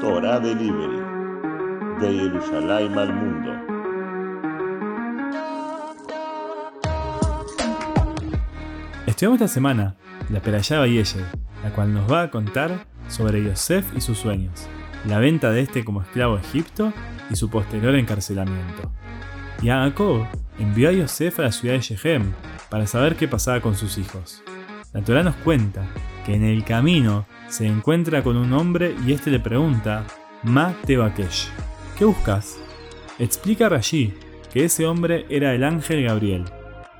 Torah Delivery, de Jerusalén al mundo. Estudiamos esta semana la Perayá Yeye, la cual nos va a contar sobre Yosef y sus sueños, la venta de este como esclavo a Egipto y su posterior encarcelamiento. Jacob envió a Yosef a la ciudad de Shechem para saber qué pasaba con sus hijos. La Torah nos cuenta que en el camino se encuentra con un hombre y este le pregunta, Ma Tebakesh, ¿qué buscas? Explica Rashi que ese hombre era el ángel Gabriel.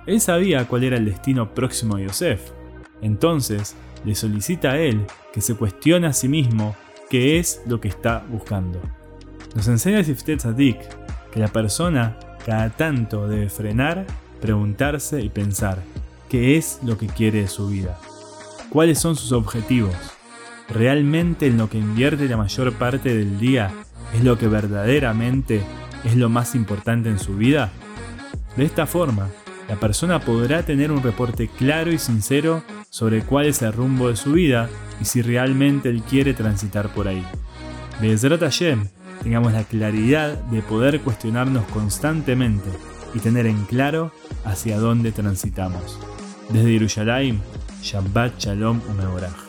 Él sabía cuál era el destino próximo de Yosef. Entonces le solicita a él que se cuestione a sí mismo qué es lo que está buscando. Nos enseña Siftet Zadik que la persona cada tanto debe frenar, preguntarse y pensar qué es lo que quiere de su vida, cuáles son sus objetivos, realmente en lo que invierte la mayor parte del día es lo que verdaderamente es lo más importante en su vida. De esta forma, la persona podrá tener un reporte claro y sincero sobre cuál es el rumbo de su vida y si realmente él quiere transitar por ahí. De Hashem, tengamos la claridad de poder cuestionarnos constantemente y tener en claro hacia dónde transitamos. Desde Yerushalayim, Shabbat Shalom Umeorach.